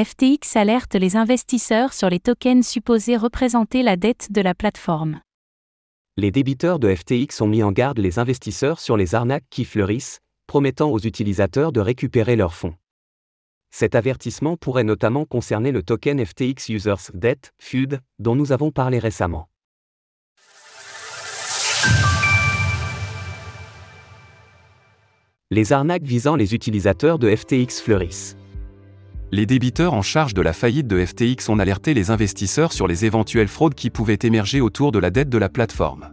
FTX alerte les investisseurs sur les tokens supposés représenter la dette de la plateforme. Les débiteurs de FTX ont mis en garde les investisseurs sur les arnaques qui fleurissent, promettant aux utilisateurs de récupérer leurs fonds. Cet avertissement pourrait notamment concerner le token FTX Users Debt, FUD, dont nous avons parlé récemment. Les arnaques visant les utilisateurs de FTX fleurissent les débiteurs en charge de la faillite de FTX ont alerté les investisseurs sur les éventuelles fraudes qui pouvaient émerger autour de la dette de la plateforme.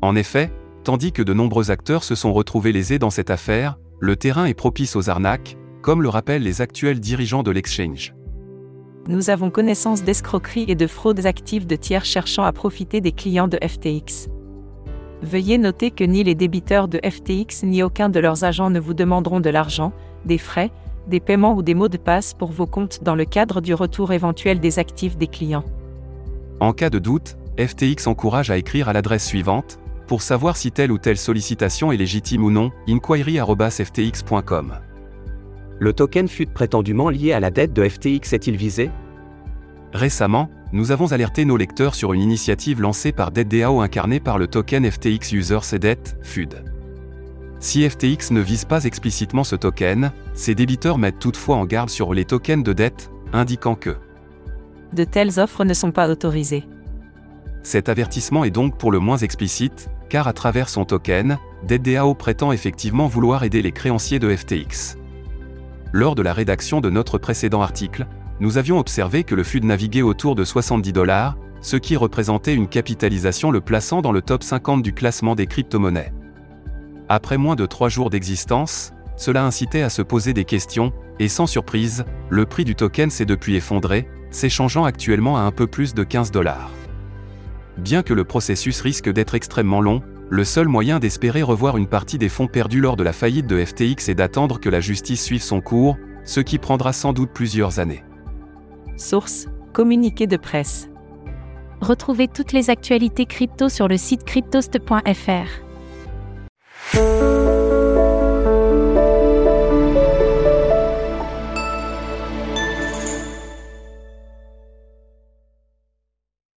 En effet, tandis que de nombreux acteurs se sont retrouvés lésés dans cette affaire, le terrain est propice aux arnaques, comme le rappellent les actuels dirigeants de l'exchange. Nous avons connaissance d'escroqueries et de fraudes actives de tiers cherchant à profiter des clients de FTX. Veuillez noter que ni les débiteurs de FTX ni aucun de leurs agents ne vous demanderont de l'argent, des frais, des paiements ou des mots de passe pour vos comptes dans le cadre du retour éventuel des actifs des clients. En cas de doute, FTX encourage à écrire à l'adresse suivante, pour savoir si telle ou telle sollicitation est légitime ou non, inquiry.ftx.com. Le token fut prétendument lié à la dette de FTX est-il visé? Récemment, nous avons alerté nos lecteurs sur une initiative lancée par DeadDAO incarnée par le token FTX User CDET, FUD. Si FTX ne vise pas explicitement ce token, ses débiteurs mettent toutefois en garde sur les tokens de dette, indiquant que de telles offres ne sont pas autorisées. Cet avertissement est donc pour le moins explicite, car à travers son token, DeadDAO prétend effectivement vouloir aider les créanciers de FTX. Lors de la rédaction de notre précédent article, nous avions observé que le FUD naviguait autour de 70 dollars, ce qui représentait une capitalisation le plaçant dans le top 50 du classement des crypto-monnaies. Après moins de trois jours d'existence, cela incitait à se poser des questions, et sans surprise, le prix du token s'est depuis effondré, s'échangeant actuellement à un peu plus de 15 dollars. Bien que le processus risque d'être extrêmement long, le seul moyen d'espérer revoir une partie des fonds perdus lors de la faillite de FTX est d'attendre que la justice suive son cours, ce qui prendra sans doute plusieurs années. Source Communiqué de presse. Retrouvez toutes les actualités crypto sur le site cryptost.fr. Thank you.